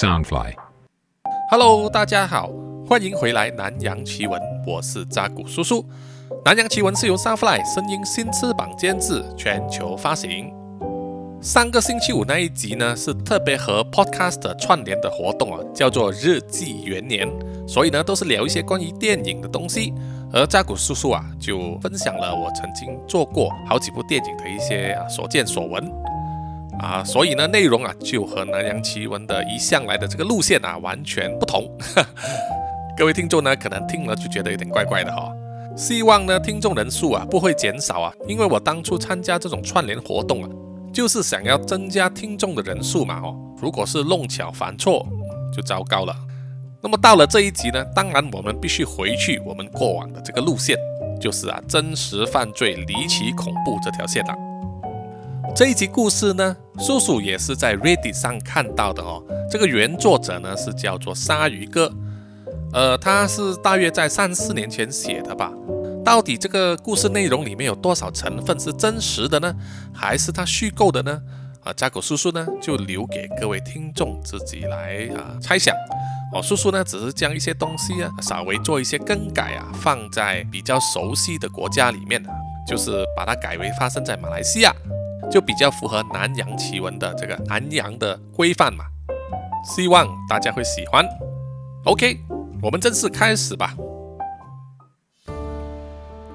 Soundfly。Hello，大家好，欢迎回来《南洋奇闻》，我是扎古叔叔。《南洋奇闻》是由 Soundfly 声音新翅膀监制，全球发行。上个星期五那一集呢，是特别和 Podcast 串联的活动啊，叫做日记元年，所以呢，都是聊一些关于电影的东西。而扎古叔叔啊，就分享了我曾经做过好几部电影的一些啊所见所闻。啊，所以呢，内容啊就和南洋奇闻的一向来的这个路线啊完全不同。各位听众呢，可能听了就觉得有点怪怪的哈、希望呢，听众人数啊不会减少啊，因为我当初参加这种串联活动啊，就是想要增加听众的人数嘛哦。如果是弄巧反错，就糟糕了。那么到了这一集呢，当然我们必须回去我们过往的这个路线，就是啊真实犯罪、离奇恐怖这条线了。这一集故事呢，叔叔也是在 Reddit 上看到的哦。这个原作者呢是叫做鲨鱼哥，呃，他是大约在三四年前写的吧。到底这个故事内容里面有多少成分是真实的呢？还是他虚构的呢？啊，扎古叔叔呢就留给各位听众自己来啊猜想。哦，叔叔呢只是将一些东西啊稍微做一些更改啊，放在比较熟悉的国家里面，就是把它改为发生在马来西亚。就比较符合南洋奇闻的这个南洋的规范嘛，希望大家会喜欢。OK，我们正式开始吧。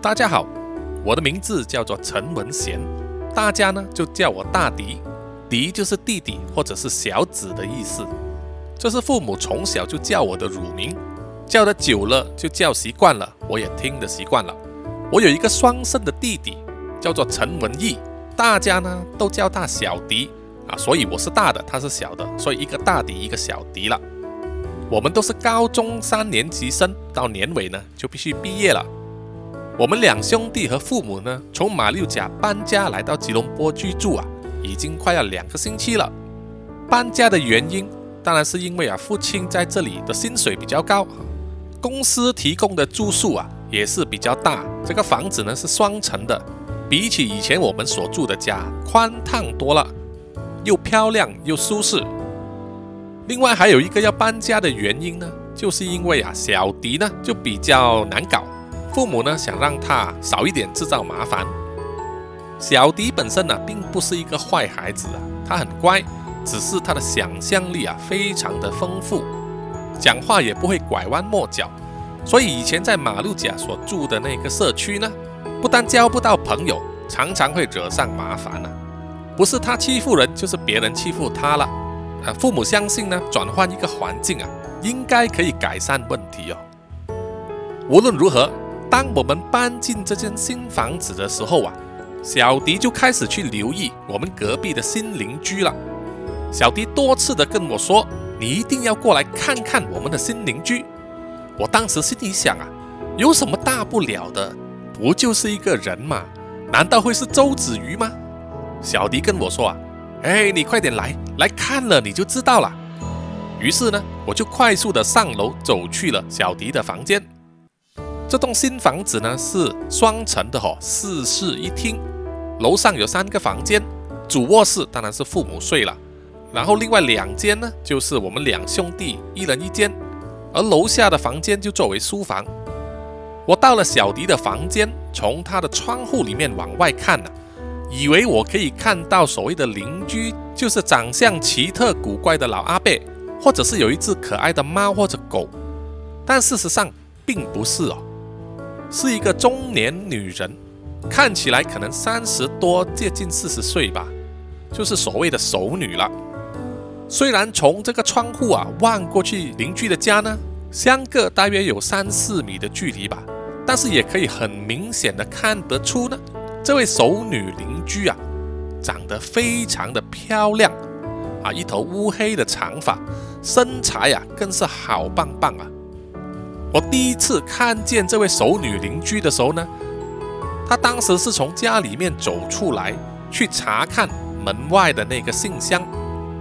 大家好，我的名字叫做陈文贤，大家呢就叫我大迪，迪就是弟弟或者是小子的意思，这是父母从小就叫我的乳名，叫的久了就叫习惯了，我也听得习惯了。我有一个双生的弟弟，叫做陈文义。大家呢都叫他小迪啊，所以我是大的，他是小的，所以一个大迪一个小迪了。我们都是高中三年级生，到年尾呢就必须毕业了。我们两兄弟和父母呢从马六甲搬家来到吉隆坡居住啊，已经快要两个星期了。搬家的原因当然是因为啊父亲在这里的薪水比较高，公司提供的住宿啊也是比较大，这个房子呢是双层的。比起以前我们所住的家宽敞多了，又漂亮又舒适。另外还有一个要搬家的原因呢，就是因为啊小迪呢就比较难搞，父母呢想让他少一点制造麻烦。小迪本身呢并不是一个坏孩子啊，他很乖，只是他的想象力啊非常的丰富，讲话也不会拐弯抹角，所以以前在马六甲所住的那个社区呢。不但交不到朋友，常常会惹上麻烦呢、啊。不是他欺负人，就是别人欺负他了。呃，父母相信呢，转换一个环境啊，应该可以改善问题哦。无论如何，当我们搬进这间新房子的时候啊，小迪就开始去留意我们隔壁的新邻居了。小迪多次的跟我说：“你一定要过来看看我们的新邻居。”我当时心里想啊，有什么大不了的？不就是一个人嘛？难道会是周子瑜吗？小迪跟我说啊，哎，你快点来，来看了你就知道了。于是呢，我就快速的上楼走去了小迪的房间。这栋新房子呢是双层的哦，四室一厅，楼上有三个房间，主卧室当然是父母睡了，然后另外两间呢就是我们两兄弟一人一间，而楼下的房间就作为书房。我到了小迪的房间，从他的窗户里面往外看呢、以为我可以看到所谓的邻居，就是长相奇特古怪的老阿伯，或者是有一只可爱的猫或者狗，但事实上并不是哦，是一个中年女人，看起来可能三十多，接近四十岁吧，就是所谓的熟女了。虽然从这个窗户啊望过去，邻居的家呢，相隔大约有三四米的距离吧。但是也可以很明显的看得出呢，这位熟女邻居啊，长得非常的漂亮啊，一头乌黑的长发，身材啊更是好棒棒啊。我第一次看见这位熟女邻居的时候呢，她当时是从家里面走出来，去查看门外的那个信箱，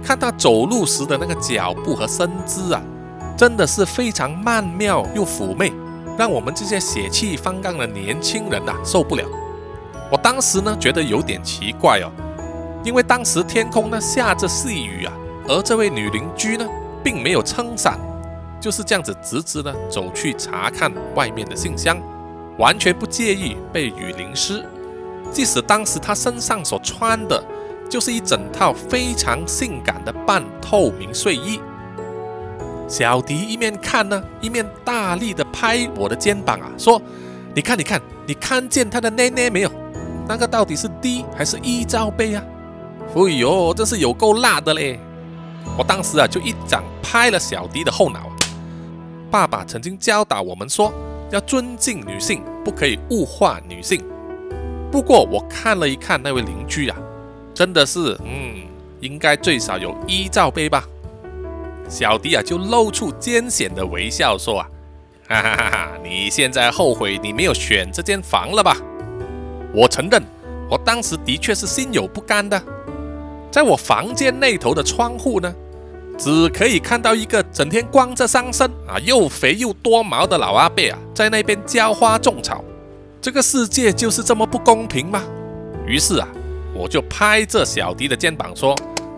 看她走路时的那个脚步和身姿啊，真的是非常曼妙又妩媚。让我们这些血气方刚的年轻人呐、啊、受不了。我当时呢觉得有点奇怪哦，因为当时天空呢下着细雨啊，而这位女邻居呢并没有撑伞，就是这样子直直的走去查看外面的信箱，完全不介意被雨淋湿。即使当时她身上所穿的就是一整套非常性感的半透明睡衣。小迪一面看呢，一面大力的拍我的肩膀啊，说：“你看，你看，你看见他的奶奶没有？那个到底是 D 还是 E 罩杯啊？哎呦，这是有够辣的嘞！”我当时啊，就一掌拍了小迪的后脑。爸爸曾经教导我们说，要尊敬女性，不可以物化女性。不过我看了一看那位邻居啊，真的是，嗯，应该最少有一罩杯吧。小迪啊，就露出艰险的微笑，说：“啊，哈哈哈哈！你现在后悔你没有选这间房了吧？”我承认，我当时的确是心有不甘的。在我房间那头的窗户呢，只可以看到一个整天光着上身啊，又肥又多毛的老阿伯啊，在那边浇花种草。这个世界就是这么不公平吗？于是啊，我就拍着小迪的肩膀说：“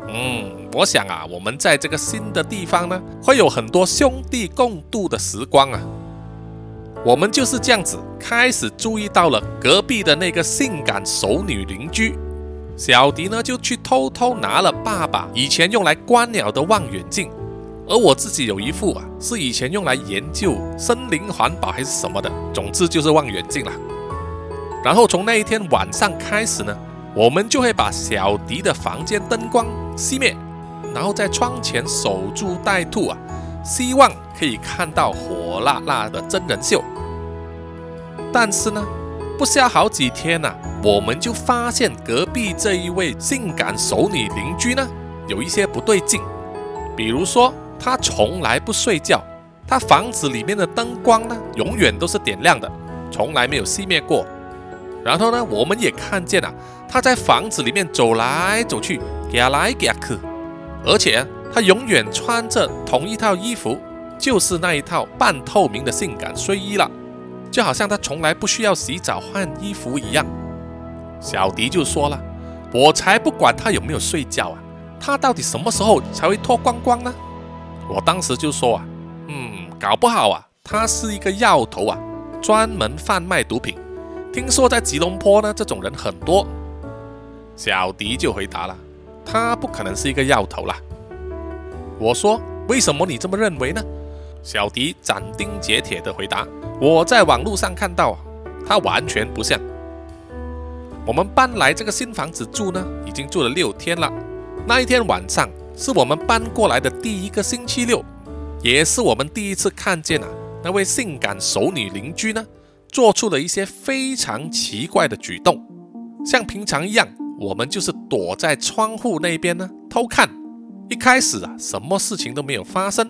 嗯。”我想啊，我们在这个新的地方呢，会有很多兄弟共度的时光啊。我们就是这样子开始注意到了隔壁的那个性感熟女邻居小迪呢，就去偷偷拿了爸爸以前用来观鸟的望远镜，而我自己有一副啊，是以前用来研究森林环保还是什么的，总之就是望远镜了。然后从那一天晚上开始呢，我们就会把小迪的房间灯光熄灭。然后在窗前守株待兔啊，希望可以看到火辣辣的真人秀。但是呢，不消好几天呐，我们就发现隔壁这一位性感熟女邻居呢，有一些不对劲。比如说，她从来不睡觉，她房子里面的灯光呢，永远都是点亮的，从来没有熄灭过。然后呢，我们也看见了她在房子里面走来走去，给来给去。而且他永远穿着同一套衣服，就是那一套半透明的性感睡衣了，就好像他从来不需要洗澡换衣服一样。小迪就说了：“我才不管他有没有睡觉啊，他到底什么时候才会脱光光呢？”我当时就说：“啊，嗯，搞不好啊，他是一个药头啊，专门贩卖毒品。听说在吉隆坡呢，这种人很多。”小迪就回答了。他不可能是一个药头啦。我说：“为什么你这么认为呢？”小迪斩钉截铁地回答：“我在网络上看到，他完全不像。我们搬来这个新房子住呢，已经住了六天了。那一天晚上是我们搬过来的第一个星期六，也是我们第一次看见啊那位性感熟女邻居呢，做出了一些非常奇怪的举动，像平常一样。”我们就是躲在窗户那边呢偷看，一开始啊什么事情都没有发生，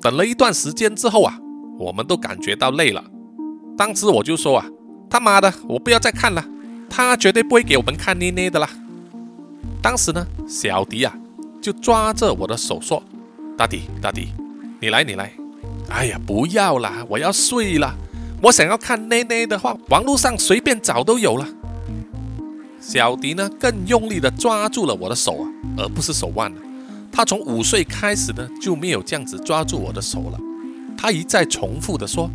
等了一段时间之后啊，我们都感觉到累了。当时我就说啊，他妈的，我不要再看了，他绝对不会给我们看捏捏的啦。当时呢，小迪啊就抓着我的手说：“大迪，大迪，你来，你来。”哎呀，不要啦，我要睡了。我想要看捏捏的话，网络上随便找都有了。小迪呢，更用力地抓住了我的手啊，而不是手腕。他从五岁开始呢，就没有这样子抓住我的手了。他一再重复地说：“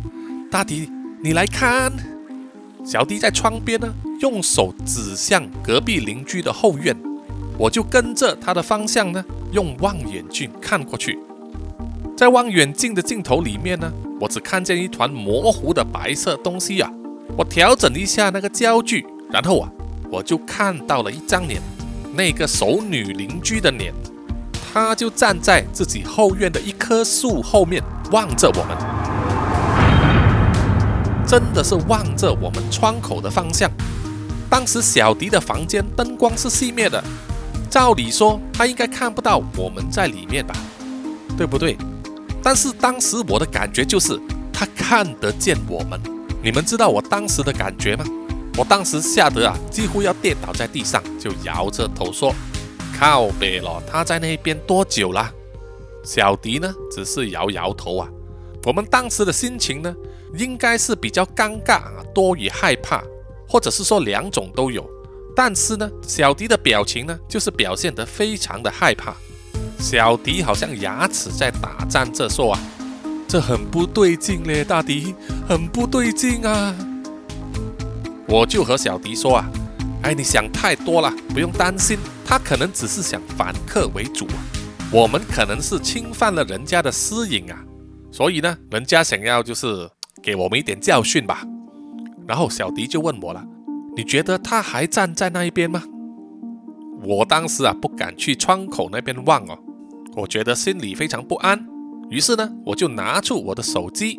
大迪，你来看。”小迪在窗边呢，用手指向隔壁邻居的后院。我就跟着他的方向呢，用望远镜看过去。在望远镜的镜头里面呢，我只看见一团模糊的白色东西啊。我调整一下那个焦距，然后啊。我就看到了一张脸，那个熟女邻居的脸，她就站在自己后院的一棵树后面望着我们，真的是望着我们窗口的方向。当时小迪的房间灯光是熄灭的，照理说他应该看不到我们在里面吧，对不对？但是当时我的感觉就是他看得见我们，你们知道我当时的感觉吗？我当时吓得啊，几乎要跌倒在地上，就摇着头说：“靠北了，他在那边多久了？”小迪呢，只是摇摇头啊。我们当时的心情呢，应该是比较尴尬啊，多于害怕，或者是说两种都有。但是呢，小迪的表情呢，就是表现得非常的害怕。小迪好像牙齿在打战着，说啊，这很不对劲嘞，大迪，很不对劲啊！我就和小迪说啊，哎，你想太多了，不用担心，他可能只是想反客为主，我们可能是侵犯了人家的私隐啊，所以呢，人家想要就是给我们一点教训吧。然后小迪就问我了，你觉得他还站在那一边吗？我当时啊不敢去窗口那边望哦。我觉得心里非常不安，于是呢，我就拿出我的手机，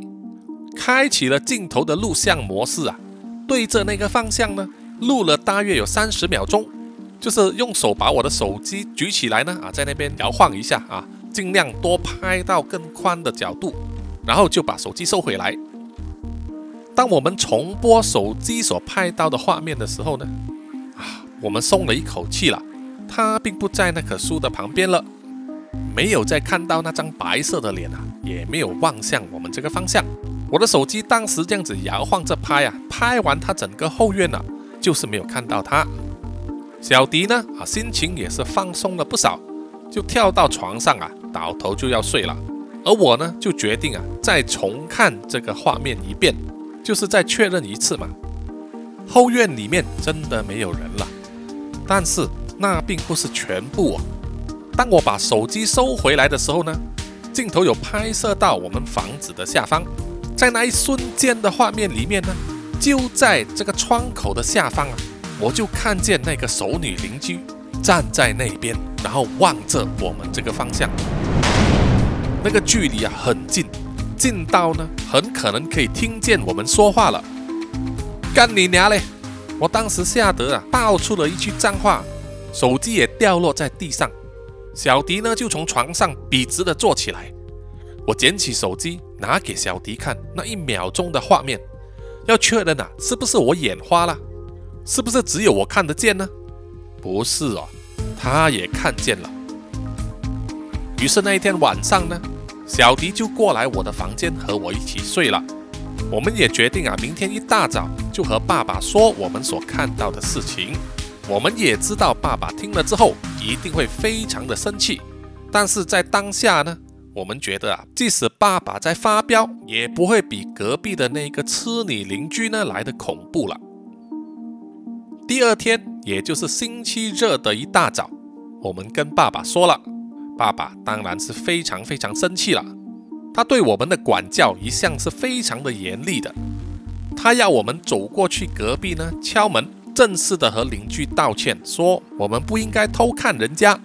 开启了镜头的录像模式啊，对着那个方向呢，录了大约有三十秒钟，就是用手把我的手机举起来呢，啊，在那边摇晃一下啊，尽量多拍到更宽的角度，然后就把手机收回来。当我们重播手机所拍到的画面的时候呢，啊，我们松了一口气了，他并不在那棵树的旁边了。没有再看到那张白色的脸啊，也没有望向我们这个方向。我的手机当时这样子摇晃着拍啊，拍完他整个后院了，就是没有看到他。小迪呢啊，心情也是放松了不少，就跳到床上啊，倒头就要睡了。而我呢，就决定啊，再重看这个画面一遍，就是再确认一次嘛。后院里面真的没有人了，但是那并不是全部哦。当我把手机收回来的时候呢，镜头有拍摄到我们房子的下方，在那一瞬间的画面里面呢，就在这个窗口的下方啊，我就看见那个熟女邻居站在那边，然后望着我们这个方向，那个距离啊很近，近到呢很可能可以听见我们说话了。干你娘嘞！我当时吓得啊爆出了一句脏话，手机也掉落在地上。小迪呢，就从床上笔直的坐起来。我捡起手机，拿给小迪看那一秒钟的画面，要确认啊，是不是我眼花了？是不是只有我看得见呢？不是哦，他也看见了。于是那一天晚上呢，小迪就过来我的房间和我一起睡了。我们也决定啊，明天一大早就和爸爸说我们所看到的事情。我们也知道，爸爸听了之后一定会非常的生气。但是在当下呢，我们觉得啊，即使爸爸在发飙，也不会比隔壁的那个痴女邻居呢来的恐怖了。第二天，也就是星期日的一大早，我们跟爸爸说了，爸爸当然是非常非常生气了。他对我们的管教一向是非常的严厉的，他要我们走过去隔壁呢敲门。正式的和邻居道歉，说我们不应该偷看人家。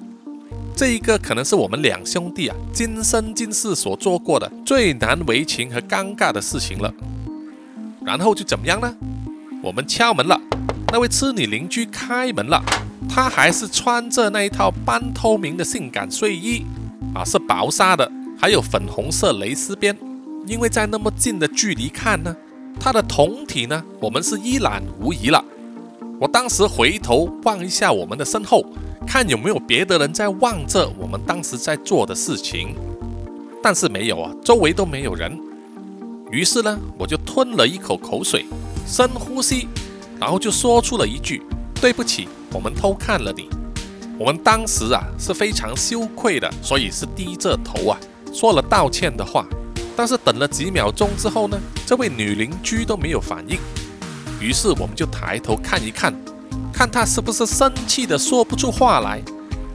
这一个可能是我们两兄弟啊今生今世所做过的最难为情和尴尬的事情了。然后就怎么样呢？我们敲门了，那位痴女邻居开门了，她还是穿着那一套半透明的性感睡衣啊，是薄纱的，还有粉红色蕾丝边。因为在那么近的距离看呢，她的胴体呢，我们是一览无遗了。我当时回头望一下我们的身后，看有没有别的人在望着我们当时在做的事情，但是没有啊，周围都没有人。于是呢，我就吞了一口口水，深呼吸，然后就说出了一句：“对不起，我们偷看了你。”我们当时啊是非常羞愧的，所以是低着头啊说了道歉的话。但是等了几秒钟之后呢，这位女邻居都没有反应。于是我们就抬头看一看，看他是不是生气的说不出话来，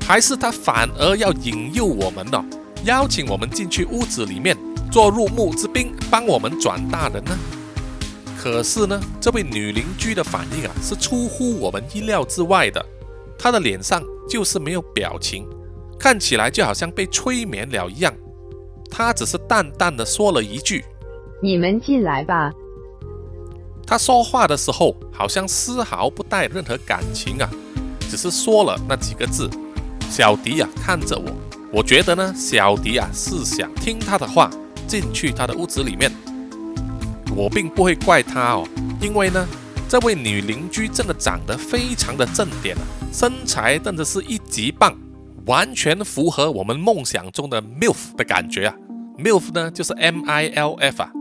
还是他反而要引诱我们呢？邀请我们进去屋子里面做入幕之宾，帮我们转大人呢？可是呢，这位女邻居的反应啊，是出乎我们意料之外的。她的脸上就是没有表情，看起来就好像被催眠了一样。她只是淡淡的说了一句：“你们进来吧。”他说话的时候好像丝毫不带任何感情啊，只是说了那几个字。小迪啊看着我，我觉得呢，小迪啊是想听他的话，进去他的屋子里面。我并不会怪他哦，因为呢，这位女邻居真的长得非常的正点啊，身材真的是一级棒，完全符合我们梦想中的 milf 的感觉啊。milf 呢就是 M I L F 啊。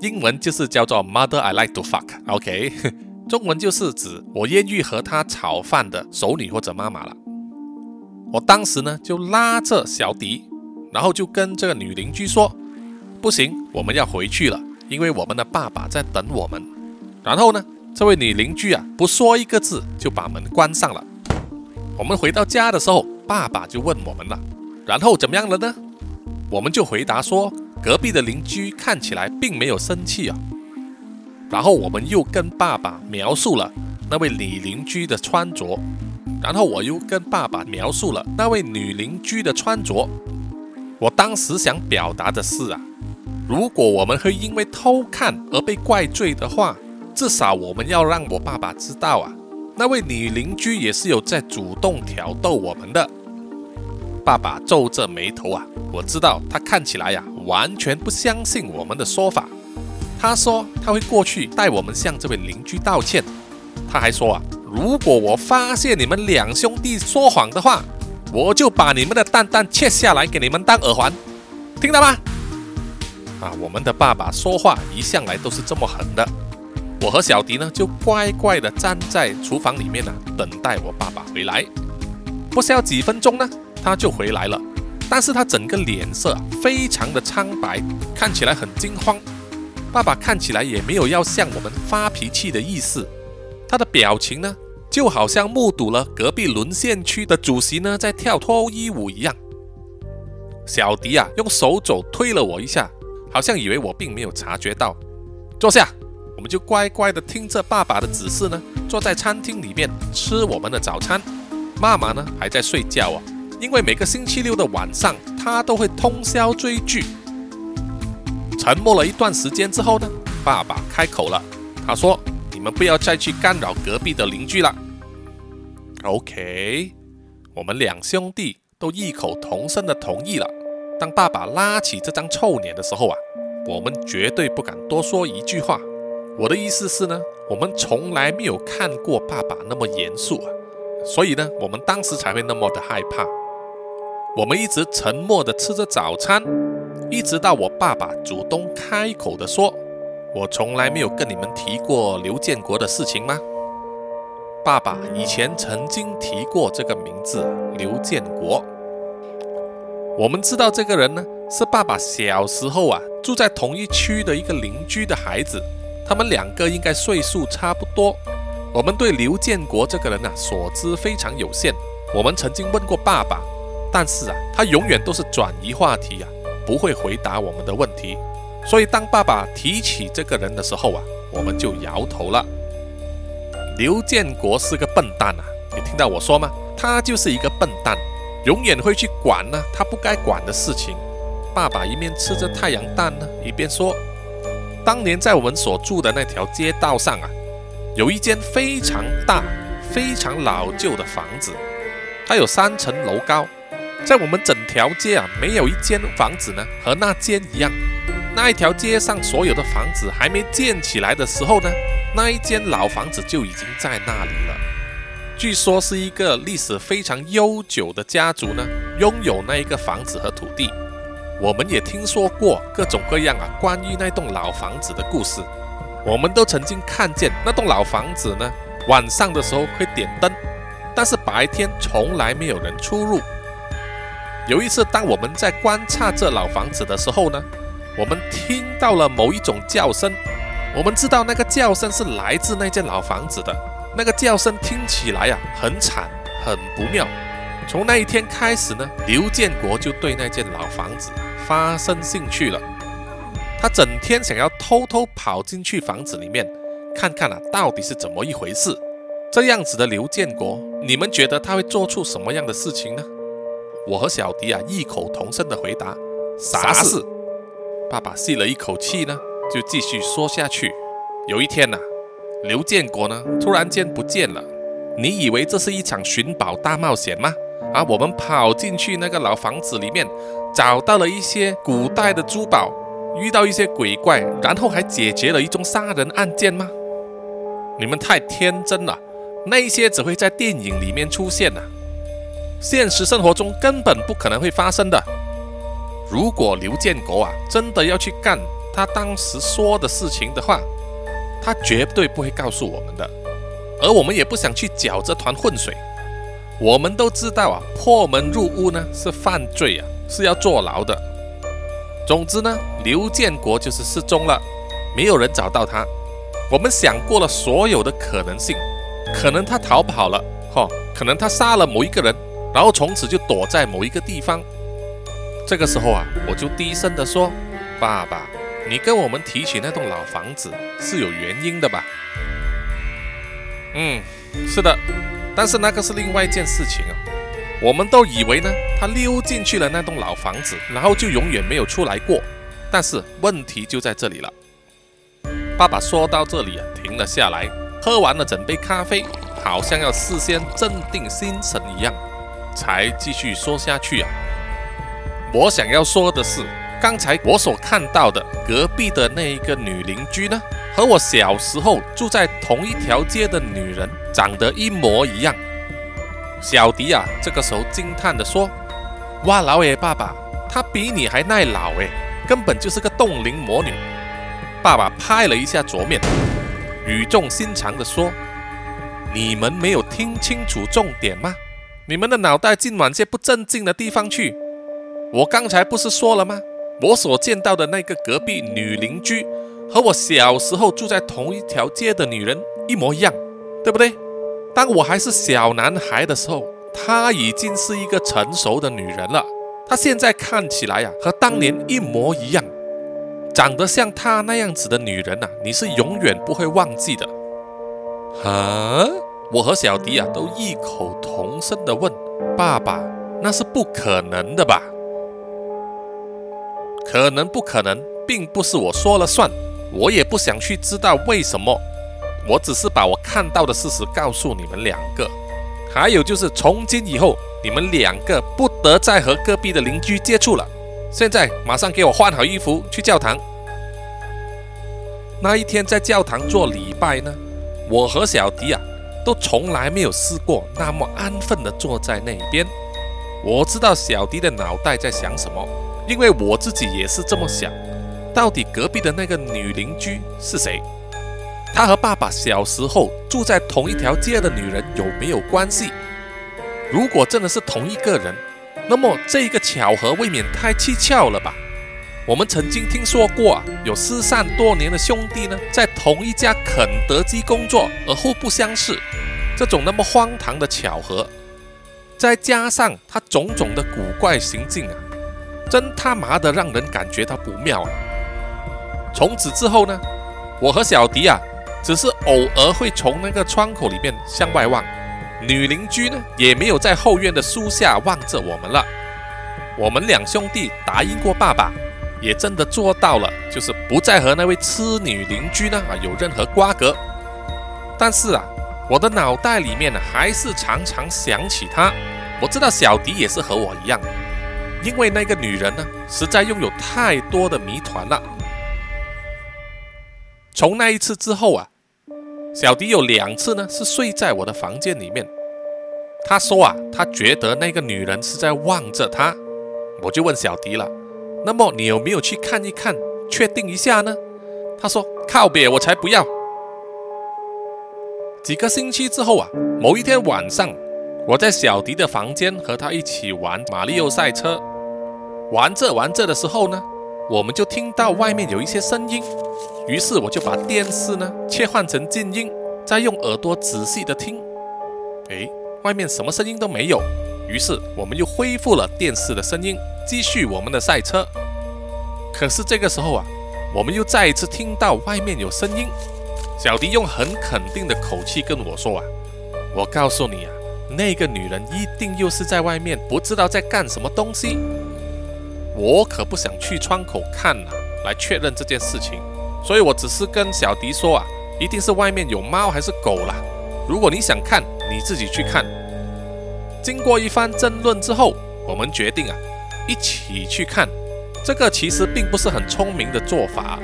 英文就是叫做 Mother I like to fuck，OK，中文就是指我愿意和他炒饭的熟女或者妈妈了。我当时呢就拉着小迪，然后就跟这个女邻居说：“不行，我们要回去了，因为我们的爸爸在等我们。”然后呢，这位女邻居啊不说一个字就把门关上了。我们回到家的时候，爸爸就问我们了：“然后怎么样了呢？”我们就回答说：“隔壁的邻居看起来并没有生气啊。”然后我们又跟爸爸描述了那位女邻居的穿着。然后我又跟爸爸描述了那位女邻居的穿着。我当时想表达的是啊，如果我们会因为偷看而被怪罪的话，至少我们要让我爸爸知道啊，那位女邻居也是有在主动挑逗我们的。爸爸皱着眉头啊，我知道他看起来呀完全不相信我们的说法。他说他会过去带我们向这位邻居道歉。他还说啊。如果我发现你们两兄弟说谎的话，我就把你们的蛋蛋切下来给你们当耳环，听到吗？啊，我们的爸爸说话一向来都是这么狠的。我和小迪呢，就乖乖的站在厨房里面呢，等待我爸爸回来。不消几分钟呢，他就回来了，但是他整个脸色非常的苍白，看起来很惊慌。爸爸看起来也没有要向我们发脾气的意思。他的表情呢，就好像目睹了隔壁沦陷区的主席呢在跳脱衣舞一样。小迪啊，用手肘推了我一下，好像以为我并没有察觉到。坐下，我们就乖乖的听着爸爸的指示呢，坐在餐厅里面吃我们的早餐。妈妈呢还在睡觉啊，因为每个星期六的晚上，他都会通宵追剧。沉默了一段时间之后呢，爸爸开口了，他说。你们不要再去干扰隔壁的邻居了。OK，我们两兄弟都异口同声的同意了。当爸爸拉起这张臭脸的时候啊，我们绝对不敢多说一句话。我的意思是呢，我们从来没有看过爸爸那么严肃啊，所以呢，我们当时才会那么的害怕。我们一直沉默的吃着早餐，一直到我爸爸主动开口的说。我从来没有跟你们提过刘建国的事情吗？爸爸以前曾经提过这个名字，刘建国。我们知道这个人呢，是爸爸小时候啊住在同一区的一个邻居的孩子，他们两个应该岁数差不多。我们对刘建国这个人呢所知非常有限。我们曾经问过爸爸，但是啊，他永远都是转移话题啊，不会回答我们的问题。所以，当爸爸提起这个人的时候啊，我们就摇头了。刘建国是个笨蛋啊，你听到我说吗？他就是一个笨蛋，永远会去管呢他不该管的事情。爸爸一面吃着太阳蛋呢，一边说：“当年在我们所住的那条街道上啊，有一间非常大、非常老旧的房子，它有三层楼高，在我们整条街啊，没有一间房子呢和那间一样。”那一条街上所有的房子还没建起来的时候呢，那一间老房子就已经在那里了。据说是一个历史非常悠久的家族呢，拥有那一个房子和土地。我们也听说过各种各样啊关于那栋老房子的故事。我们都曾经看见那栋老房子呢，晚上的时候会点灯，但是白天从来没有人出入。有一次，当我们在观察这老房子的时候呢。我们听到了某一种叫声，我们知道那个叫声是来自那间老房子的。那个叫声听起来呀很惨，很不妙。从那一天开始呢，刘建国就对那间老房子发生兴趣了。他整天想要偷偷跑进去房子里面看看啊，到底是怎么一回事。这样子的刘建国，你们觉得他会做出什么样的事情呢？我和小迪啊异口同声的回答：啥事？爸爸吸了一口气呢，就继续说下去。有一天呐，刘建国呢突然间不见了。你以为这是一场寻宝大冒险吗？啊，我们跑进去那个老房子里面，找到了一些古代的珠宝，遇到一些鬼怪，然后还解决了一宗杀人案件吗？你们太天真了，那些只会在电影里面出现呐，现实生活中根本不可能会发生的。如果刘建国啊真的要去干他当时说的事情的话，他绝对不会告诉我们的，而我们也不想去搅这团浑水。我们都知道啊，破门入屋呢是犯罪啊，是要坐牢的。总之呢，刘建国就是失踪了，没有人找到他。我们想过了所有的可能性，可能他逃跑了，哈，可能他杀了某一个人，然后从此就躲在某一个地方。这个时候啊，我就低声的说：“爸爸，你跟我们提起那栋老房子是有原因的吧？”“嗯，是的，但是那个是另外一件事情啊。我们都以为呢，他溜进去了那栋老房子，然后就永远没有出来过。但是问题就在这里了。”爸爸说到这里啊，停了下来，喝完了整杯咖啡，好像要事先镇定心神一样，才继续说下去啊。我想要说的是，刚才我所看到的隔壁的那一个女邻居呢，和我小时候住在同一条街的女人长得一模一样。小迪啊，这个时候惊叹地说：“哇，老爷爸爸，她比你还耐老诶，根本就是个冻龄魔女。”爸爸拍了一下桌面，语重心长地说：“你们没有听清楚重点吗？你们的脑袋尽往些不正经的地方去。我刚才不是说了吗？我所见到的那个隔壁女邻居，和我小时候住在同一条街的女人一模一样，对不对？当我还是小男孩的时候，她已经是一个成熟的女人了。她现在看起来呀，和当年一模一样。”长得像她那样子的女人呐，你是永远不会忘记的。啊！我和小迪啊都异口同声的问：“爸爸，那是不可能的吧？”可能不可能，并不是我说了算，我也不想去知道为什么。我只是把我看到的事实告诉你们两个。还有就是，从今以后，你们两个不得再和隔壁的邻居接触了。现在马上给我换好衣服去教堂。那一天在教堂做礼拜呢，我和小迪啊都从来没有试过那么安分的坐在那边。我知道小迪的脑袋在想什么，因为我自己也是这么想。到底隔壁的那个女邻居是谁？她和爸爸小时候住在同一条街的女人有没有关系？如果真的是同一个人，那么这一个巧合未免太蹊跷了吧？我们曾经听说过啊，有失散多年的兄弟呢，在同一家肯德基工作而互不相识。这种那么荒唐的巧合，再加上他种种的古怪行径啊，真他妈的让人感觉到不妙啊！从此之后呢，我和小迪啊，只是偶尔会从那个窗口里面向外望。女邻居呢，也没有在后院的树下望着我们了。我们两兄弟答应过爸爸，也真的做到了，就是不再和那位痴女邻居呢啊有任何瓜葛。但是啊，我的脑袋里面呢，还是常常想起她。我知道小迪也是和我一样，因为那个女人呢，实在拥有太多的谜团了。从那一次之后啊。小迪有两次呢，是睡在我的房间里面。他说啊，他觉得那个女人是在望着他。我就问小迪了，那么你有没有去看一看，确定一下呢？他说靠别，我才不要。几个星期之后啊，某一天晚上，我在小迪的房间和他一起玩马里奥赛车，玩着玩着的时候呢。我们就听到外面有一些声音，于是我就把电视呢切换成静音，再用耳朵仔细的听。诶，外面什么声音都没有。于是我们又恢复了电视的声音，继续我们的赛车。可是这个时候啊，我们又再一次听到外面有声音。小迪用很肯定的口气跟我说啊：“我告诉你啊，那个女人一定又是在外面，不知道在干什么东西。”我可不想去窗口看呐，来确认这件事情，所以我只是跟小迪说啊，一定是外面有猫还是狗啦。如果你想看，你自己去看。经过一番争论之后，我们决定啊，一起去看。这个其实并不是很聪明的做法，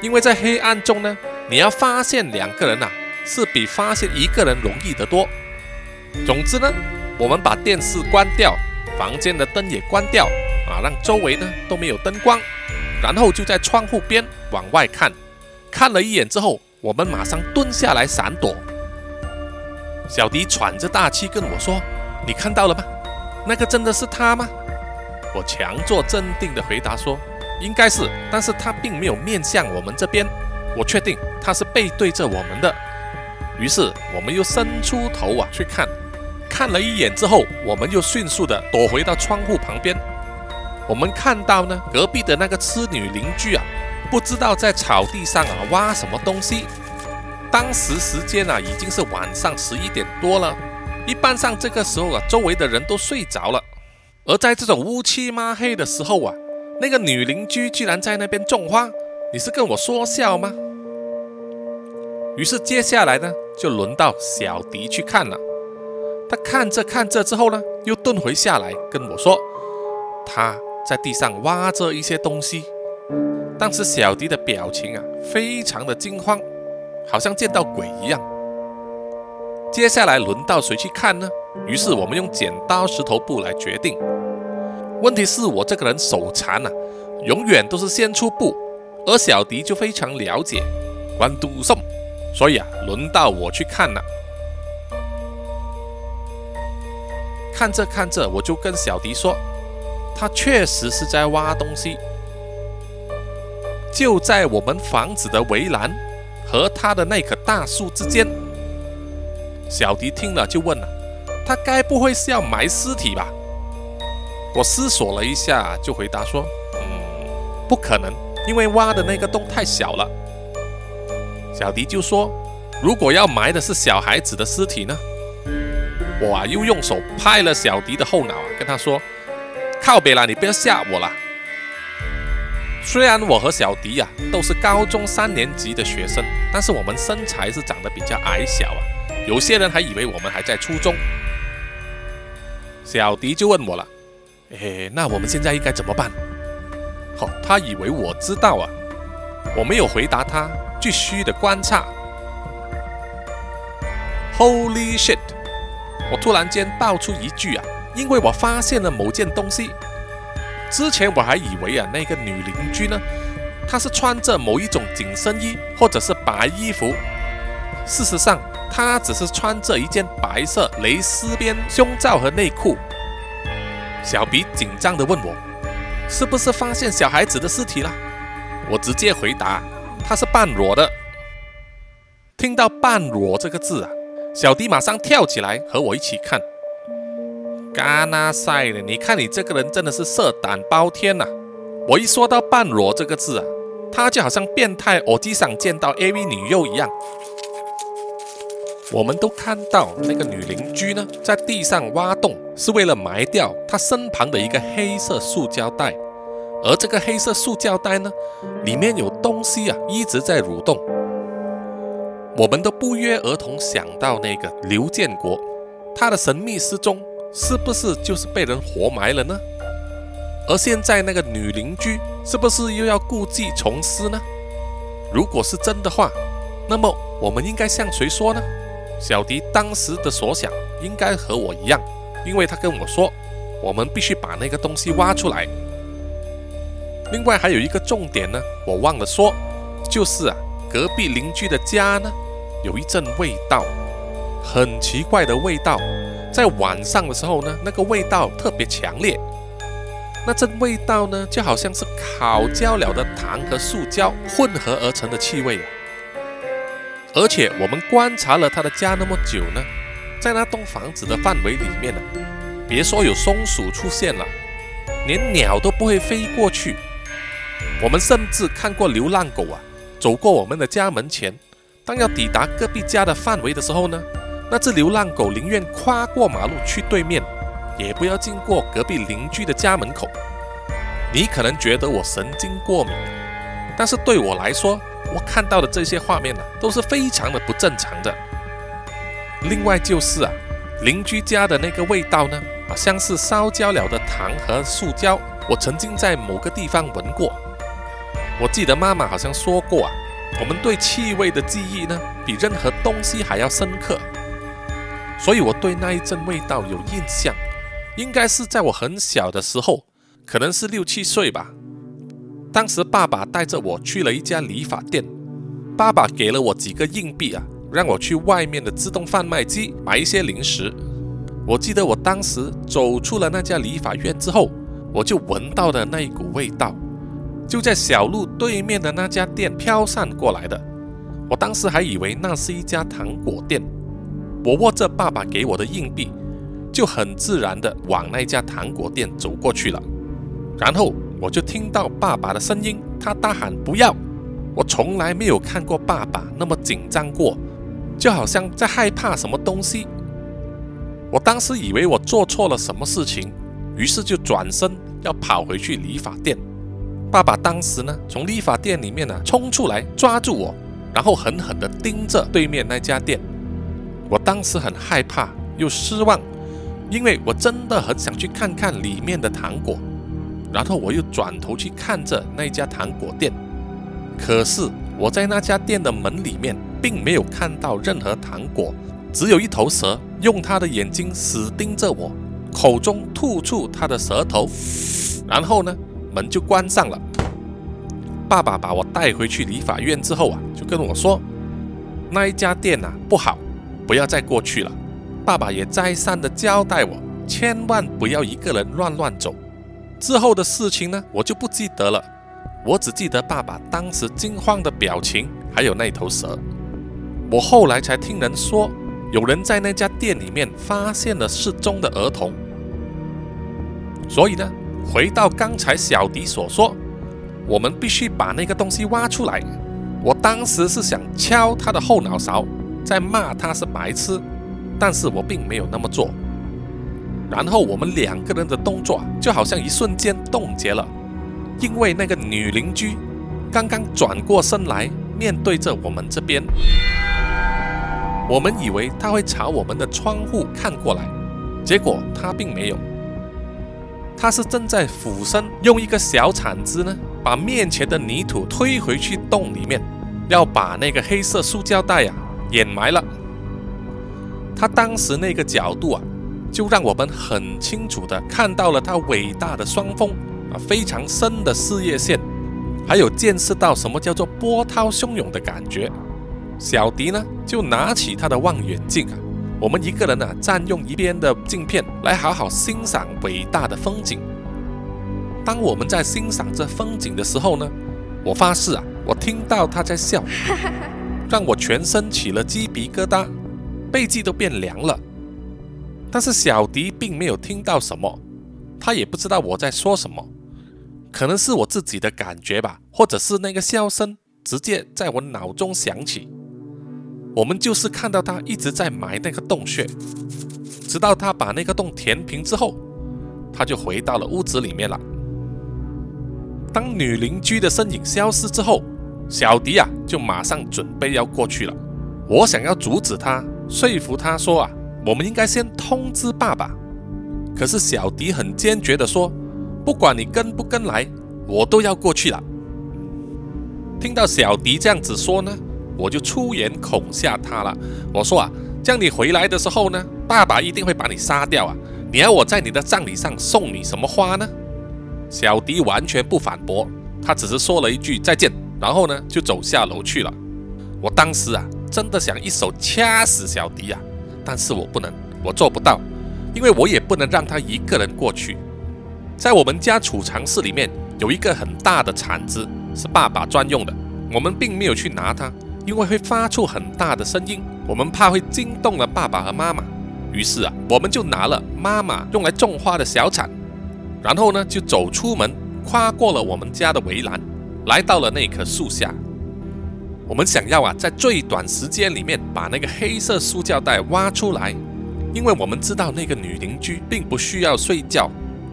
因为在黑暗中呢，你要发现两个人呐，是比发现一个人容易得多。总之呢，我们把电视关掉，房间的灯也关掉。啊，让周围呢都没有灯光，然后就在窗户边往外看，看了一眼之后，我们马上蹲下来闪躲。小迪喘着大气跟我说：“你看到了吗？那个真的是他吗？我强作镇定的回答说：“应该是，但是他并没有面向我们这边，我确定他是背对着我们的。”于是我们又伸出头啊去看，看了一眼之后，我们又迅速的躲回到窗户旁边。我们看到呢，隔壁的那个痴女邻居啊，不知道在草地上啊挖什么东西。当时时间啊已经是晚上十一点多了，一般上这个时候啊，周围的人都睡着了。而在这种乌漆抹黑的时候啊，那个女邻居居然在那边种花，你是跟我说笑吗？于是接下来呢，就轮到小迪去看了。他看着看着之后呢，又蹲回下来跟我说，他在地上挖着一些东西。当时小迪的表情啊，非常的惊慌，好像见到鬼一样。接下来轮到谁去看呢？于是我们用剪刀石头布来决定。问题是我这个人手残啊，永远都是先出布，而小迪就非常了解关都送。所以啊，轮到我去看了。看着看着，我就跟小迪说：“他确实是在挖东西，就在我们房子的围栏和他的那棵大树之间。”小迪听了就问了：“他该不会是要埋尸体吧？”我思索了一下，就回答说：“嗯，不可能，因为挖的那个洞太小了。”小迪就说：“如果要埋的是小孩子的尸体呢？”我啊又用手拍了小迪的后脑啊，跟他说：“靠别了，你不要吓我了。”虽然我和小迪呀都是高中三年级的学生，但是我们身材是长得比较矮小啊，有些人还以为我们还在初中。小迪就问我了：“哎，那我们现在应该怎么办？”好，他以为我知道啊，我没有回答他。继续的观察。Holy shit！我突然间爆出一句啊，因为我发现了某件东西。之前我还以为啊，那个女邻居呢，她是穿着某一种紧身衣或者是白衣服。事实上，他只是穿着一件白色蕾丝边胸罩和内裤。小鼻紧张的问我，是不是发现小孩子的尸体了？我直接回答。他是半裸的。听到“半裸”这个字啊，小迪马上跳起来和我一起看。嘎纳塞的，你看你这个人真的是色胆包天呐！我一说到“半裸”这个字啊，他就好像变态耳机上见到 AV 女优一样。我们都看到那个女邻居呢，在地上挖洞，是为了埋掉她身旁的一个黑色塑胶袋。而这个黑色塑胶袋呢，里面有东西啊，一直在蠕动。我们都不约而同想到那个刘建国，他的神秘失踪是不是就是被人活埋了呢？而现在那个女邻居是不是又要故技重施呢？如果是真的话，那么我们应该向谁说呢？小迪当时的所想应该和我一样，因为他跟我说，我们必须把那个东西挖出来。另外还有一个重点呢，我忘了说，就是啊，隔壁邻居的家呢，有一阵味道，很奇怪的味道，在晚上的时候呢，那个味道特别强烈，那阵味道呢，就好像是烤焦了的糖和塑胶混合而成的气味啊。而且我们观察了他的家那么久呢，在那栋房子的范围里面呢，别说有松鼠出现了，连鸟都不会飞过去。我们甚至看过流浪狗啊，走过我们的家门前，当要抵达隔壁家的范围的时候呢，那只流浪狗宁愿跨过马路去对面，也不要经过隔壁邻居的家门口。你可能觉得我神经过敏，但是对我来说，我看到的这些画面呢，都是非常的不正常的。另外就是啊，邻居家的那个味道呢，好像是烧焦了的糖和塑胶，我曾经在某个地方闻过。我记得妈妈好像说过啊，我们对气味的记忆呢，比任何东西还要深刻。所以我对那一阵味道有印象，应该是在我很小的时候，可能是六七岁吧。当时爸爸带着我去了一家理发店，爸爸给了我几个硬币啊，让我去外面的自动贩卖机买一些零食。我记得我当时走出了那家理发院之后，我就闻到了那一股味道，就在小路对面的那家店飘散过来的。我当时还以为那是一家糖果店。我握着爸爸给我的硬币，就很自然地往那家糖果店走过去了。然后我就听到爸爸的声音，他大喊“不要”。我从来没有看过爸爸那么紧张过，就好像在害怕什么东西。我当时以为我做错了什么事情，于是就转身要跑回去理发店。爸爸当时呢，从理发店里面呢冲出来抓住我，然后狠狠地盯着对面那家店。我当时很害怕又失望，因为我真的很想去看看里面的糖果。然后我又转头去看着那家糖果店。可是我在那家店的门里面，并没有看到任何糖果，只有一头蛇用它的眼睛死盯着我，口中吐出它的舌头，然后呢，门就关上了。爸爸把我带回去理发院之后啊，就跟我说，那一家店呐不好，不要再过去了。爸爸也再三的交代我，千万不要一个人乱乱走。之后的事情呢，我就不记得了。我只记得爸爸当时惊慌的表情，还有那头蛇。我后来才听人说，有人在那家店里面发现了失踪的儿童。所以呢，回到刚才小迪所说，我们必须把那个东西挖出来。我当时是想敲他的后脑勺，再骂他是白痴，但是我并没有那么做。然后我们两个人的动作就好像一瞬间冻结了。因为那个女邻居刚刚转过身来，面对着我们这边，我们以为她会朝我们的窗户看过来，结果她并没有，她是正在俯身用一个小铲子呢，把面前的泥土推回去洞里面，要把那个黑色塑胶袋啊掩埋了。她当时那个角度啊，就让我们很清楚的看到了他伟大的双峰。啊，非常深的事业线，还有见识到什么叫做波涛汹涌的感觉。小迪呢，就拿起他的望远镜啊，我们一个人呢，占用一边的镜片来好好欣赏伟大的风景。当我们在欣赏这风景的时候呢，我发誓啊，我听到他在笑，让我全身起了鸡皮疙瘩，背脊都变凉了。但是小迪并没有听到什么，他也不知道我在说什么。可能是我自己的感觉吧，或者是那个笑声直接在我脑中响起。我们就是看到他一直在埋那个洞穴，直到他把那个洞填平之后，他就回到了屋子里面了。当女邻居的身影消失之后，小迪啊就马上准备要过去了。我想要阻止他，说服他说啊，我们应该先通知爸爸。可是小迪很坚决的说。不管你跟不跟来，我都要过去了。听到小迪这样子说呢，我就出言恐吓他了。我说啊，这样你回来的时候呢，爸爸一定会把你杀掉啊！你要我在你的葬礼上送你什么花呢？小迪完全不反驳，他只是说了一句再见，然后呢就走下楼去了。我当时啊，真的想一手掐死小迪啊，但是我不能，我做不到，因为我也不能让他一个人过去。在我们家储藏室里面有一个很大的铲子，是爸爸专用的。我们并没有去拿它，因为会发出很大的声音，我们怕会惊动了爸爸和妈妈。于是啊，我们就拿了妈妈用来种花的小铲，然后呢就走出门，跨过了我们家的围栏，来到了那棵树下。我们想要啊，在最短时间里面把那个黑色塑胶袋挖出来，因为我们知道那个女邻居并不需要睡觉。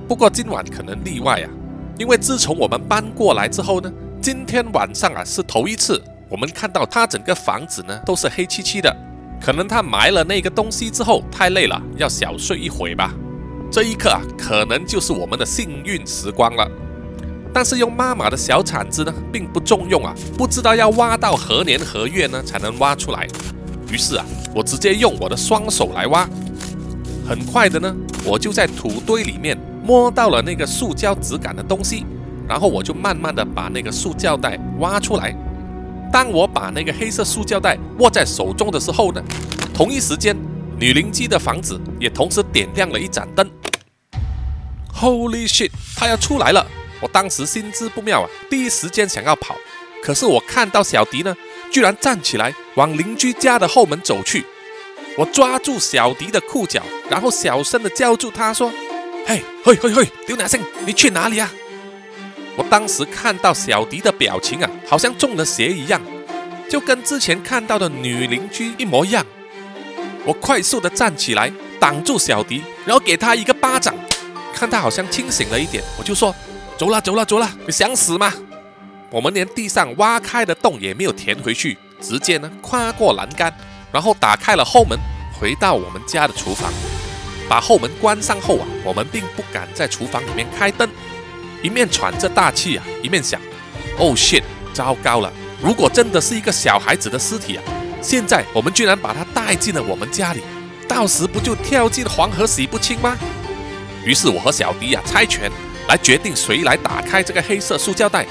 不过今晚可能例外啊，因为自从我们搬过来之后呢，今天晚上啊是头一次，我们看到她整个房子呢都是黑漆漆的，可能她埋了那个东西之后太累了，要小睡一会吧。这一刻啊，可能就是我们的幸运时光了。但是用妈妈的小铲子呢，并不中用啊，不知道要挖到何年何月呢才能挖出来。于是啊，我直接用我的双手来挖，很快的呢，我就在土堆里面。摸到了那个塑胶质感的东西，然后我就慢慢的把那个塑胶袋挖出来。当我把那个黑色塑胶袋握在手中的时候呢，同一时间女邻居的房子也同时点亮了一盏灯。Holy shit！他要出来了！我当时心知不妙啊，第一时间想要跑，可是我看到小迪呢，居然站起来往邻居家的后门走去。我抓住小迪的裤脚，然后小声的叫住他说：“嘿，嘿，嘿，嘿，刘南生，你去哪里啊？”我当时看到小迪的表情啊，好像中了邪一样，就跟之前看到的女邻居一模一样。我快速的站起来，挡住小迪，然后给他一个巴掌。看他好像清醒了一点，我就说：“走了，走了，走了，你想死吗？”我们连地上挖开的洞也没有填回去，直接呢跨过栏杆，然后打开了后门，回到我们家的厨房。把后门关上后啊，我们并不敢在厨房里面开灯。一面喘着大气啊，一面想：“Oh shit，糟糕了！如果真的是一个小孩子的尸体啊，现在我们居然把他带进了我们家里，到时不就跳进黄河洗不清吗？”于是我和小迪啊猜拳来决定谁来打开这个黑色塑胶袋。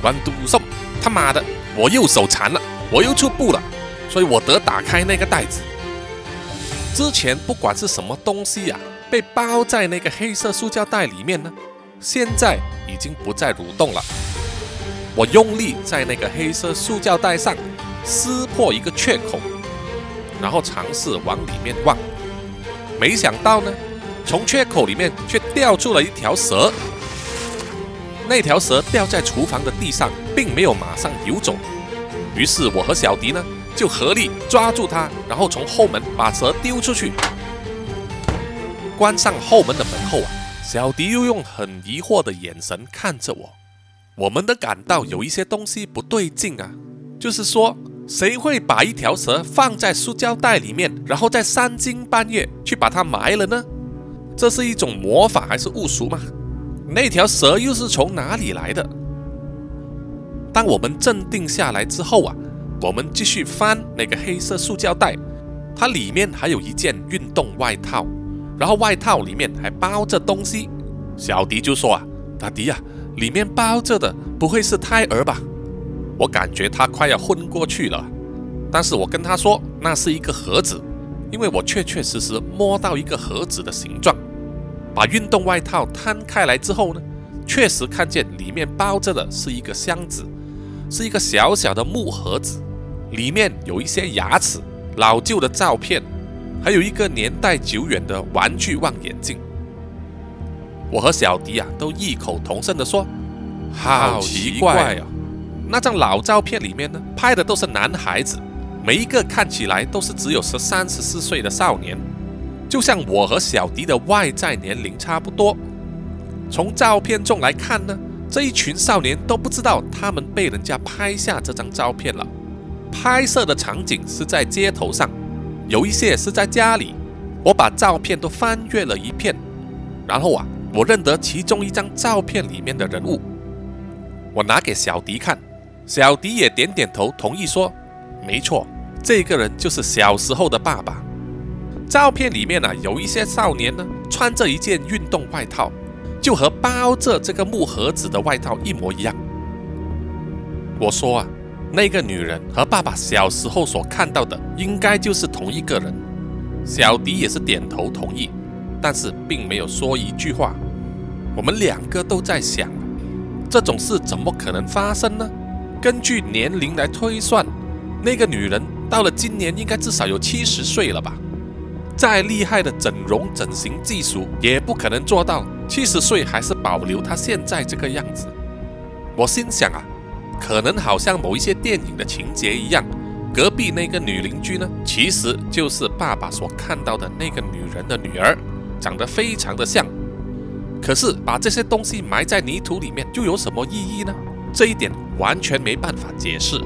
关都送，他妈的，我右手残了，我又出步了，所以我得打开那个袋子。之前不管是什么东西呀，被包在那个黑色塑胶袋里面呢？现在已经不再蠕动了。我用力在那个黑色塑胶袋上撕破一个缺口，然后尝试往里面望。没想到呢，从缺口里面却掉出了一条蛇。那条蛇掉在厨房的地上，并没有马上游走。于是我和小迪呢，就合力抓住它，然后从后门把蛇丢出去。关上后门的门后啊。小迪又用很疑惑的眼神看着我，我们都感到有一些东西不对劲啊。就是说，谁会把一条蛇放在塑胶袋里面，然后在三更半夜去把它埋了呢？这是一种魔法还是巫术吗？那条蛇又是从哪里来的？当我们镇定下来之后啊，我们继续翻那个黑色塑胶袋，它里面还有一件运动外套。然后外套里面还包着东西，小迪就说啊：“大迪呀，里面包着的不会是胎儿吧？”我感觉他快要昏过去了，但是我跟他说那是一个盒子，因为我确确实实摸到一个盒子的形状。把运动外套摊开来之后呢，确实看见里面包着的是一个箱子，是一个小小的木盒子，里面有一些牙齿、老旧的照片。还有一个年代久远的玩具望远镜，我和小迪啊都异口同声地说：“好奇怪啊！那张老照片里面呢，拍的都是男孩子，每一个看起来都是只有十三、十四岁的少年，就像我和小迪的外在年龄差不多。从照片中来看呢，这一群少年都不知道他们被人家拍下这张照片了。拍摄的场景是在街头上。”有一些是在家里，我把照片都翻阅了一遍，然后啊，我认得其中一张照片里面的人物，我拿给小迪看，小迪也点点头，同意说：“没错，这个人就是小时候的爸爸。”照片里面呢，有一些少年呢，穿着一件运动外套，就和包着这个木盒子的外套一模一样。我说啊。那个女人和爸爸小时候所看到的，应该就是同一个人。小迪也是点头同意，但是并没有说一句话。我们两个都在想，这种事怎么可能发生呢？根据年龄来推算，那个女人到了今年应该至少有七十岁了吧？再厉害的整容整形技术，也不可能做到七十岁还是保留她现在这个样子。我心想啊。可能好像某一些电影的情节一样，隔壁那个女邻居呢，其实就是爸爸所看到的那个女人的女儿，长得非常的像。可是把这些东西埋在泥土里面，又有什么意义呢？这一点完全没办法解释。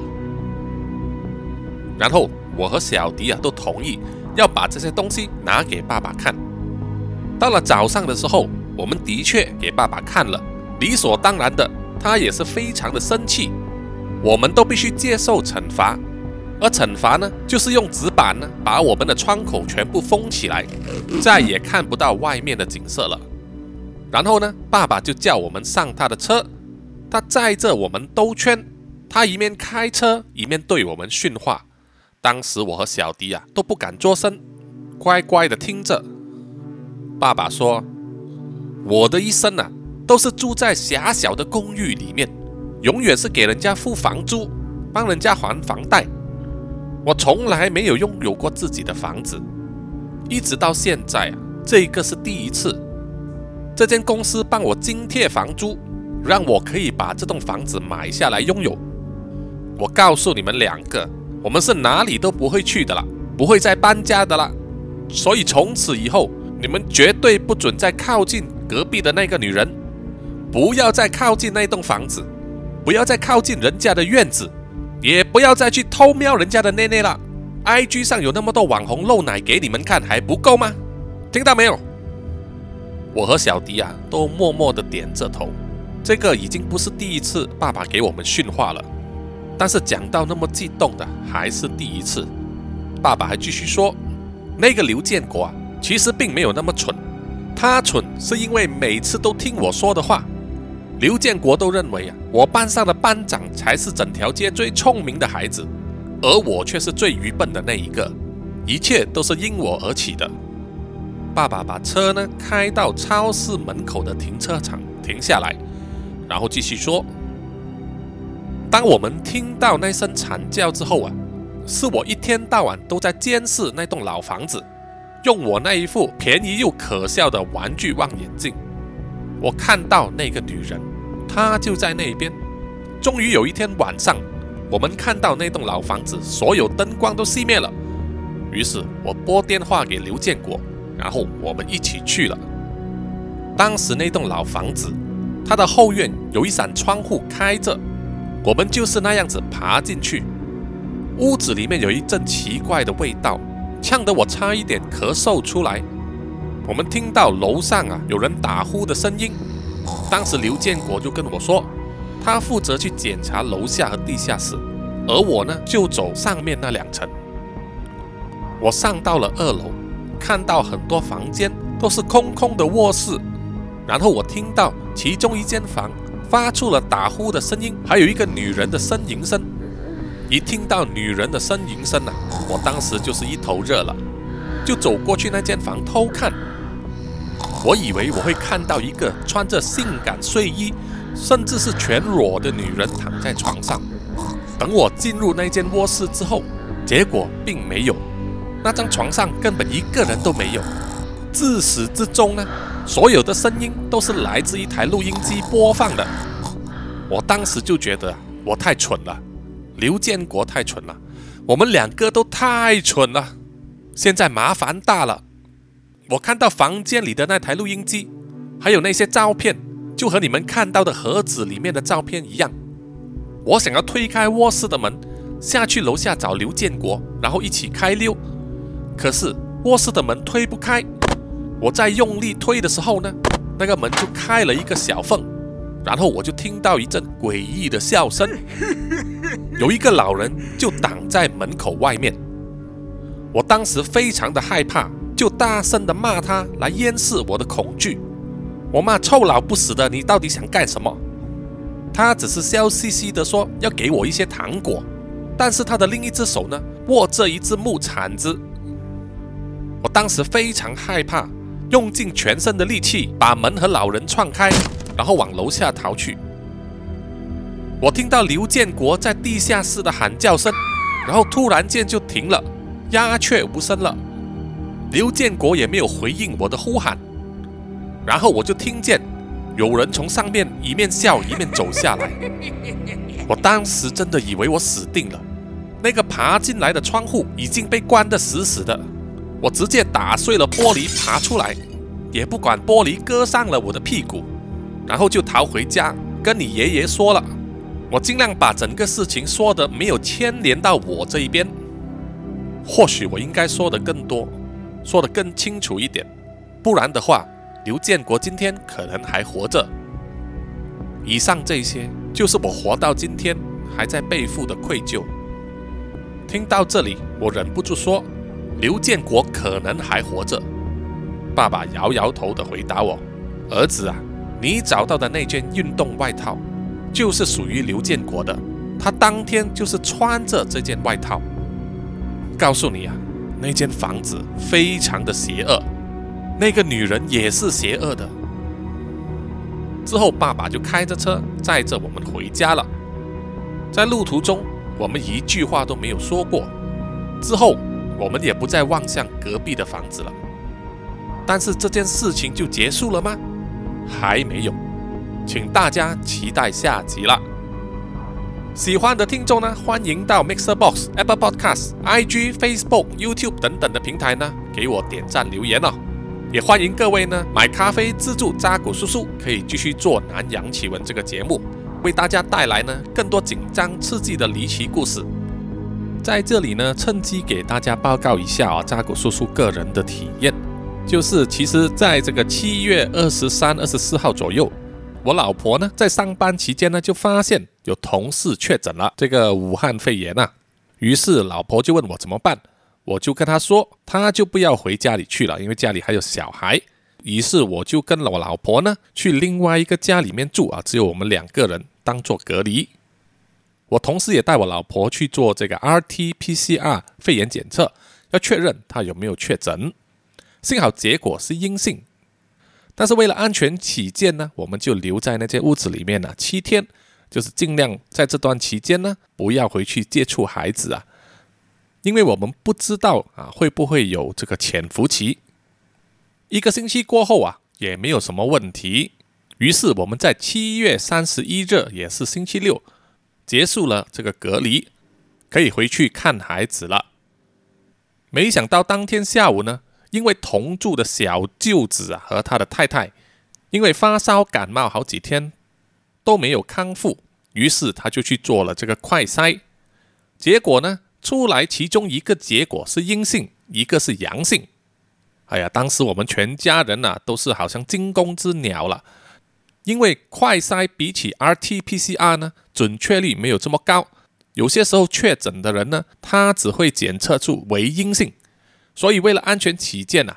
然后我和小迪啊都同意要把这些东西拿给爸爸看。到了早上的时候，我们的确给爸爸看了，理所当然的，他也是非常的生气。我们都必须接受惩罚，而惩罚呢，就是用纸板呢把我们的窗口全部封起来，再也看不到外面的景色了。然后呢，爸爸就叫我们上他的车，他载着我们兜圈，他一面开车一面对我们训话。当时我和小迪啊都不敢作声，乖乖的听着。爸爸说：“我的一生啊，都是住在狭小的公寓里面，永远是给人家付房租，帮人家还房贷。我从来没有拥有过自己的房子，一直到现在啊，这个是第一次。这间公司帮我津贴房租，让我可以把这栋房子买下来拥有。我告诉你们两个。”我们是哪里都不会去的了，不会再搬家的了。所以从此以后，你们绝对不准再靠近隔壁的那个女人，不要再靠近那栋房子，不要再靠近人家的院子，也不要再去偷瞄人家的内内了。IG 上有那么多网红露奶给你们看，还不够吗？听到没有？我和小迪啊，都默默的点着头。这个已经不是第一次爸爸给我们训话了。但是讲到那么激动的还是第一次。爸爸还继续说，那个刘建国啊，其实并没有那么蠢。他蠢是因为每次都听我说的话。刘建国都认为啊，我班上的班长才是整条街最聪明的孩子，而我却是最愚笨的那一个。一切都是因我而起的。爸爸把车呢开到超市门口的停车场停下来，然后继续说。当我们听到那声惨叫之后啊，是我一天到晚都在监视那栋老房子，用我那一副便宜又可笑的玩具望远镜。我看到那个女人，她就在那边。终于有一天晚上，我们看到那栋老房子所有灯光都熄灭了。于是我拨电话给刘建国，然后我们一起去了。当时那栋老房子，它的后院有一扇窗户开着。我们就是那样子爬进去，屋子里面有一阵奇怪的味道，呛得我差一点咳嗽出来。我们听到楼上啊有人打呼的声音，当时刘建国就跟我说，他负责去检查楼下和地下室，而我呢就走上面那两层。我上到了二楼，看到很多房间都是空空的卧室，然后我听到其中一间房。发出了打呼的声音，还有一个女人的呻吟声。一听到女人的呻吟声啊，我当时就是一头热了，就走过去那间房偷看。我以为我会看到一个穿着性感睡衣，甚至是全裸的女人躺在床上。等我进入那间卧室之后，结果并没有，那张床上根本一个人都没有。自始至终呢？所有的声音都是来自一台录音机播放的。我当时就觉得我太蠢了，刘建国太蠢了，我们两个都太蠢了。现在麻烦大了。我看到房间里的那台录音机，还有那些照片，就和你们看到的盒子里面的照片一样。我想要推开卧室的门，下去楼下找刘建国，然后一起开溜。可是卧室的门推不开。我在用力推的时候呢，那个门就开了一个小缝，然后我就听到一阵诡异的笑声，有一个老人就挡在门口外面。我当时非常的害怕，就大声的骂他来掩饰我的恐惧。我骂臭老不死的，你到底想干什么？他只是笑嘻嘻的说要给我一些糖果，但是他的另一只手呢握着一只木铲子。我当时非常害怕。用尽全身的力气把门和老人撞开，然后往楼下逃去。我听到刘建国在地下室的喊叫声，然后突然间就停了，鸦雀无声了。刘建国也没有回应我的呼喊，然后我就听见有人从上面一面笑一面走下来。我当时真的以为我死定了，那个爬进来的窗户已经被关得死死的。我直接打碎了玻璃爬出来，也不管玻璃割伤了我的屁股，然后就逃回家跟你爷爷说了。我尽量把整个事情说的没有牵连到我这一边，或许我应该说的更多，说的更清楚一点，不然的话，刘建国今天可能还活着。以上这些就是我活到今天还在背负的愧疚。听到这里，我忍不住说。刘建国可能还活着。爸爸摇摇头的回答我：“儿子啊，你找到的那件运动外套，就是属于刘建国的。他当天就是穿着这件外套。告诉你啊，那间房子非常的邪恶，那个女人也是邪恶的。之后，爸爸就开着车载着我们回家了。在路途中，我们一句话都没有说过。之后，我们也不再望向隔壁的房子了。但是这件事情就结束了吗？还没有，请大家期待下集了。喜欢的听众呢，欢迎到 Mixer Box、Apple Podcasts、IG、Facebook、YouTube 等等的平台呢，给我点赞留言哦。也欢迎各位呢买咖啡资助扎古叔叔，可以继续做南洋奇闻这个节目，为大家带来呢更多紧张刺激的离奇故事。在这里呢，趁机给大家报告一下啊，扎古叔叔个人的体验。就是其实，在这个七月二十三、二十四号左右，我老婆呢在上班期间呢就发现有同事确诊了这个武汉肺炎啊，于是老婆就问我怎么办，我就跟她说，她就不要回家里去了，因为家里还有小孩。于是我就跟我老婆呢去另外一个家里面住啊，只有我们两个人当做隔离。我同时也带我老婆去做这个 RT-PCR 肺炎检测，要确认她有没有确诊。幸好结果是阴性，但是为了安全起见呢，我们就留在那间屋子里面呢七天，就是尽量在这段期间呢不要回去接触孩子啊，因为我们不知道啊会不会有这个潜伏期。一个星期过后啊也没有什么问题，于是我们在七月三十一日，也是星期六，结束了这个隔离，可以回去看孩子了。没想到当天下午呢。因为同住的小舅子啊和他的太太，因为发烧感冒好几天都没有康复，于是他就去做了这个快筛，结果呢出来，其中一个结果是阴性，一个是阳性。哎呀，当时我们全家人呐都是好像惊弓之鸟了，因为快筛比起 RT-PCR 呢准确率没有这么高，有些时候确诊的人呢他只会检测出为阴性。所以，为了安全起见呐，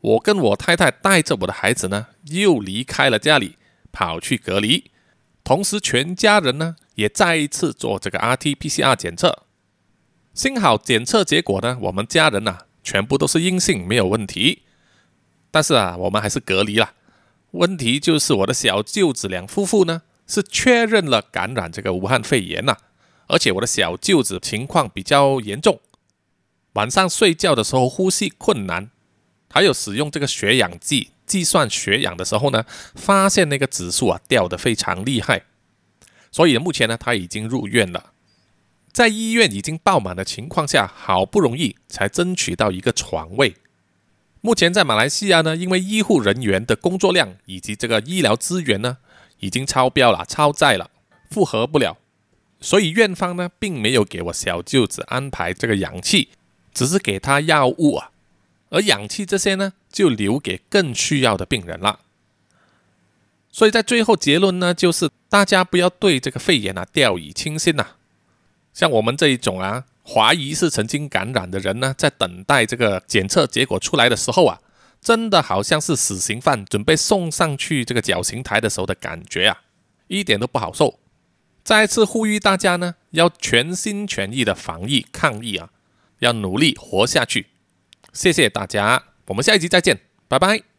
我跟我太太带着我的孩子呢，又离开了家里，跑去隔离。同时，全家人呢也再一次做这个 RT-PCR 检测。幸好检测结果呢，我们家人呐全部都是阴性，没有问题。但是啊，我们还是隔离了。问题就是我的小舅子两夫妇呢是确认了感染这个武汉肺炎呐，而且我的小舅子情况比较严重。晚上睡觉的时候呼吸困难，还有使用这个血氧计计算血氧的时候呢，发现那个指数啊掉的非常厉害，所以目前呢他已经入院了，在医院已经爆满的情况下，好不容易才争取到一个床位。目前在马来西亚呢，因为医护人员的工作量以及这个医疗资源呢已经超标了、超载了，负荷不了，所以院方呢并没有给我小舅子安排这个氧气。只是给他药物啊，而氧气这些呢，就留给更需要的病人了。所以在最后结论呢，就是大家不要对这个肺炎啊掉以轻心呐。像我们这一种啊，怀疑是曾经感染的人呢，在等待这个检测结果出来的时候啊，真的好像是死刑犯准备送上去这个绞刑台的时候的感觉啊，一点都不好受。再次呼吁大家呢，要全心全意的防疫抗疫啊。要努力活下去，谢谢大家，我们下一集再见，拜拜。